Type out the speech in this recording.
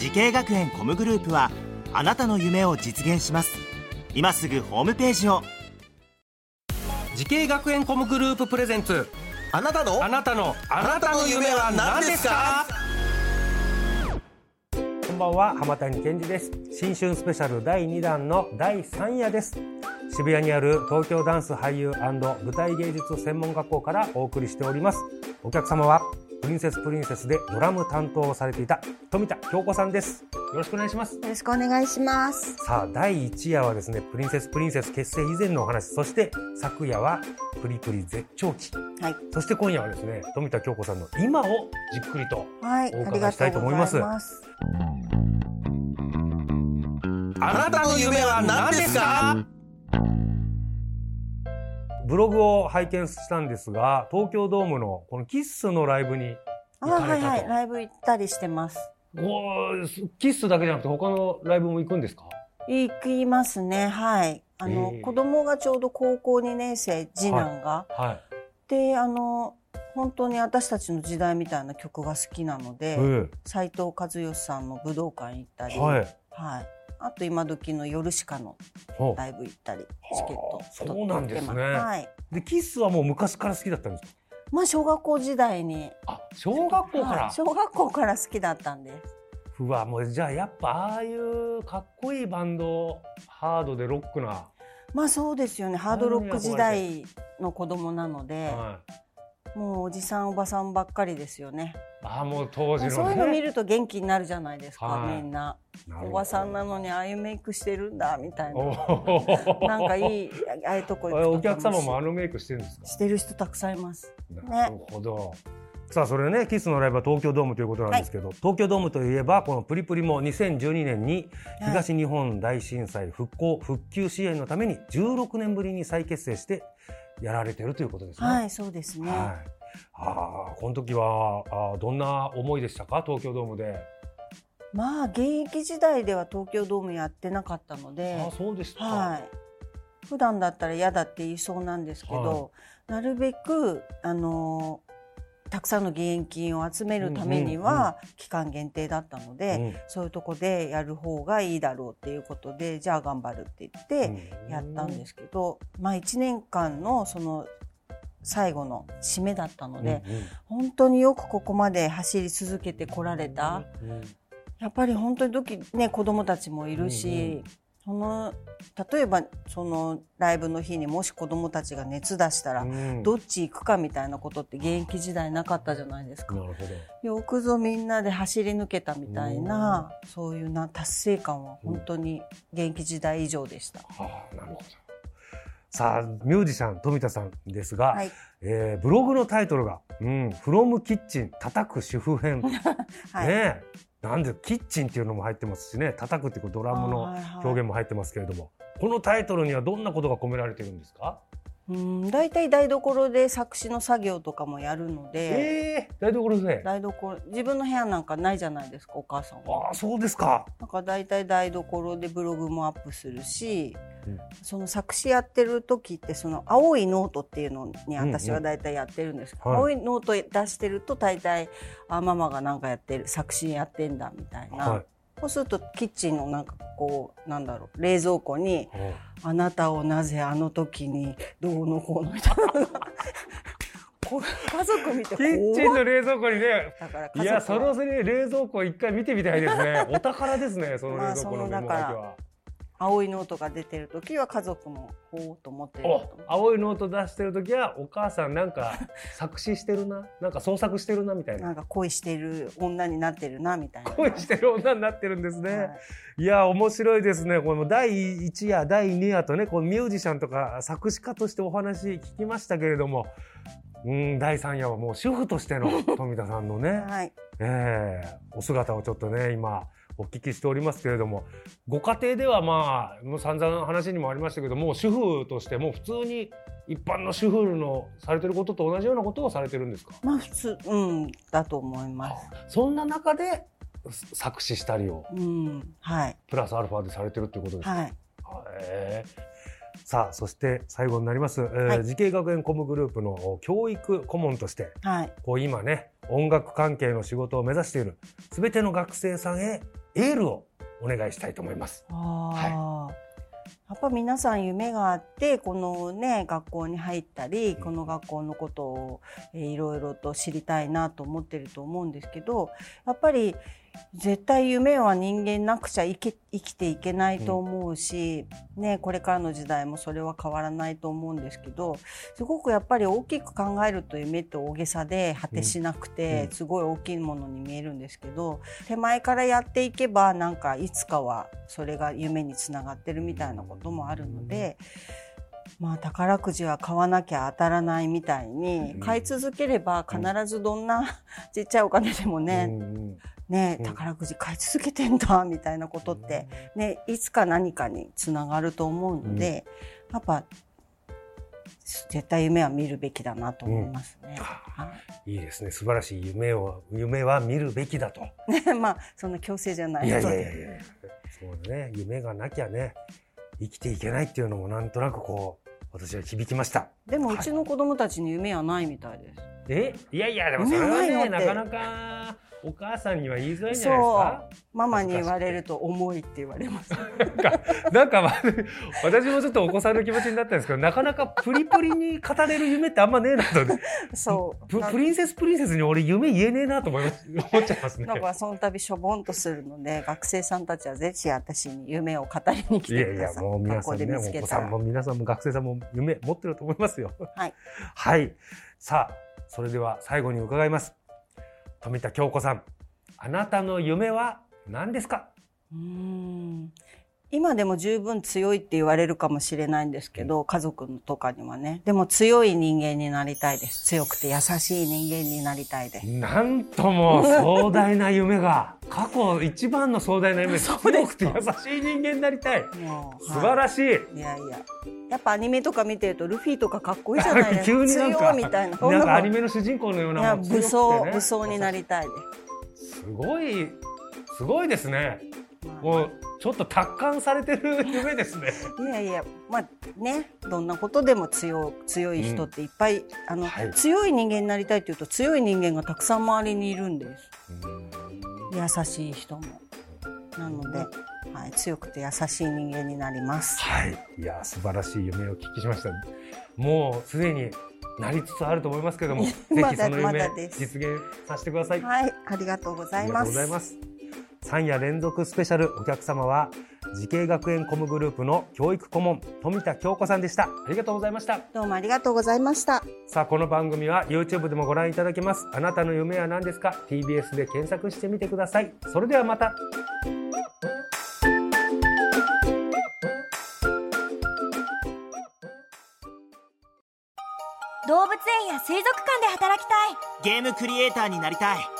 滋慶学園 COM グループはあなたの夢を実現します。今すぐホームページを。滋慶学園 COM グループプレゼンツ。あなたの？あなたの。あなたの夢は何ですか？こんばんは。浜谷健二です。新春スペシャル第2弾の第3夜です。渋谷にある東京ダンス俳優舞台芸術専門学校からお送りしております。お客様はプリンセスプリンセスでドラム担当をされていた富田京子さんですよろしくお願いしますよろしくお願いします。さあ第1夜はですねプリンセスプリンセス結成以前のお話そして昨夜はプリプリ絶頂期はい。そして今夜はですね富田京子さんの今をじっくりとはい。おありが伺いしたいととうご思いますざいます。あなたの夢は何ですか？ブログを拝見したんですが東京ドームのこのキッスのライブにあ、行かれたと、はいはい。ライブ行ったりしてます。おーキッスだけじゃなくて他のライブも行くんですか？行きますね。はい。あの、ええ子供がちょうど高校2年生、次男が。はで、あの、本当に私たちの時代みたいな曲が好きなのい、で、え斉藤和義さんの武道館行ったり、えはいはい。あと今時の夜しかのほライブ行ったり、チケットはあそうなんですね。取ってますはい。うでキッスはもう昔から好きだったんですか？まあ小学校時代に、あ小学校から、はい小学校から好きだったんです。うわもうじゃあやっぱああいうかっこいいバンドハードでロックな、まあそうですよね。ハードロック時代の子供なので、はい、もうおじさんおばさんばっかりですよね。ああもう当時のねそういうの見ると元気になるじゃないですか、はいみんな。おばさんなのにああいうメイクしてるんだみたいおな。ーなんかいいああいうとこお客様もあ楽のメイクしてるんですか？してる人たくさんいます。なるほど。さあそれねキスのライブは東京ドームということなんですけど、東京ドームといえばこのプリプリも2012年に東日本大震災復興復旧支援のために16年ぶりに再結成してやられてるということですね。はい、そうですね。はいああこの時はあーどんな思いでしたか？東京ドームで。まあ現役時代では東京ドームやってなかったのであ、そうですか。はい。普段だったら嫌だって言いそうなんですけど、なるべくあのたくさんの義援金を集めるためには期間限定だったので、うん。そういうとこでやる方がいいだろうっていうことでじゃあ頑張るって言ってやったんですけど、まあ1年間のその最後の締めだったので、うんうん。本当によくここまで走り続けてこられた。うんやっぱり本当に時ね子供たちもいるし、その例えばそのライブの日にもし子供たちが熱出したら、うんどっち行くかみたいなことって現役時代なかったじゃないですか。なるほど。よくぞみんなで走り抜けたみたいな、そういうな達成感は本当に現役時代以上でした。はあ、なるほど。さあ、ミュージシャン富田さんですが、はいえーブログのタイトルが、うん、From Kitchen 叩く主婦編。はいねえなんでキッチンっていうのも入ってますしね、叩くっていうドラムのはいはい表現も入ってますけれども、このタイトルにはどんなことが込められてるんですか？うん、大体台所で作詞の作業とかもやるので、ええ台所で。台所自分の部屋なんかないじゃないですかお母さんは。ああ、そうですか。なんか大体台所でブログもアップするし、うん。その作詞やってる時ってその青いノートっていうのに私は大体やってるんですけど、はい。青いノート出してると大体あママがなんかやってる作詞やってんだみたいな、はい。そうするとキッチンのなんかこうなんだろう冷蔵庫には「あなたをなぜあの時にどうのこうの」みたいな。家族見てキッチンの冷蔵庫にね。だからいや、そはの冷蔵庫一回見てみたいですね。お宝ですね、その冷蔵庫のメモだけまあ。青いノートが出てる時は家族もほうと思ってる青いノート出してる時はお母さんなんか 作詞してるな？なんか創作してるな？みたいな。なんか恋してる女になってるなみたいな。恋してる女になってるんですね、はい。い、や面白いですね。この第1夜第2夜とねこのミュージシャンとか作詞家としてお話聞きましたけれども。うん第3夜はもう主婦としての富田さんのね、はい。えーお姿をちょっとね今お聞きしておりますけれどもご家庭ではまあもう散々話にもありましたけども主婦としても普通に一般の主婦のされてることと同じようなことをされてるんですか？まあ普通、うん、だと思います。そんな中で作詞したりをうん、はい、プラスアルファでされてるっていうことですか、はい。へーさあそして最後になります、えーはい滋慶学園 COM グループの教育顧問としてはい。こう今ね音楽関係の仕事を目指している全ての学生さんへエールをお願いしたいと思います。ああ、やっぱ皆さん夢があってこのね学校に入ったりこの学校のことを、えーいろいろと知りたいなと思ってると思うんですけどやっぱり絶対夢は人間なくちゃ生き生きていけないと思うし、ね、これからの時代もそれは変わらないと思うんですけどすごくやっぱり大きく考えると夢って大げさで果てしなくて、うん。すごい大きいものに見えるんですけど手前からやっていけばなんかいつかはそれが夢につながってるみたいなこともあるので。まあ宝くじは買わなきゃ当たらないみたいにうん。買い続ければ必ずどんな ちっちゃいお金でもね、うんうん。ねうん。宝くじ買い続けてんだみたいなことって、ね、いつか何かにつながると思うので、やっぱ絶対夢は見るべきだなと思いますね。はい。いいですね。素晴らしい夢を夢は見るべきだと。い ねまあそんな強制じゃないいやいのやいや。そうね。夢がなきゃね生きていけないっていうのもなんとなくこう私は響きました。でもうちの子供たちに夢はないみたいです。え？いやいやでもそれはねなかなかお母さんには言いづらいんじゃないですそかう。ママに言われると重いって言われます。なんか まあ私もちょっとお子さんの気持ちになったんですけどなかなかプリプリに語れる夢ってあんまねえなとそう。ププリンセスプリンセスに俺夢言えねえなと思います思っちゃいますね。なんかその度しょぼんとするので学生さんたちはぜひ私に夢を語りに来いやいやてください。もう皆学校でさんねお子さんも。皆さんも学生さんも夢持ってると思いますよ。はい。はい。さあそれでは最後に伺います。富田京子さんあなたの夢は何ですか？うーん今でも十分強いって言われるかもしれないんですけど、家族とかにはね。でも強い人間になりたいです。強くて優しい人間になりたいです。なんとも壮大な夢が過去一番の壮大な夢 です強くて優しい人間になりたい。素晴らしい、い。やいや。やっぱアニメとか見てるとルフィとかかっこいいじゃないですか。急になんかみたいな。なんかアニメメの主人公のようなもう強くて武装、ね武装になりたいです。すごいすごいですね。まもうちょっと達観されてる夢ですね。あ いやいや、まあね、どんなことでも強強い人っていっぱい、あの、はい。強い人間になりたいっていうと強い人間がたくさん周りにいるんです。優しい人も。なので、はい、強くて優しい人間になります。はいいや素晴らしい夢をお聞きしましたもうすでになりつつあると思いますけども ぜひその夢実現させてくださいはい、ありがとうございます。ございます。3夜連続スペシャル。お客様は滋慶学園 COM グループの教育顧問富田京子さんでした。ありがとうございました。どうもありがとうございました。さあこの番組は YouTube でもご覧いただけます。あなたの夢は何ですか？TBS で検索してみてください。それではまた。動物園や水族館で働きたい。ゲームクリエイターになりたい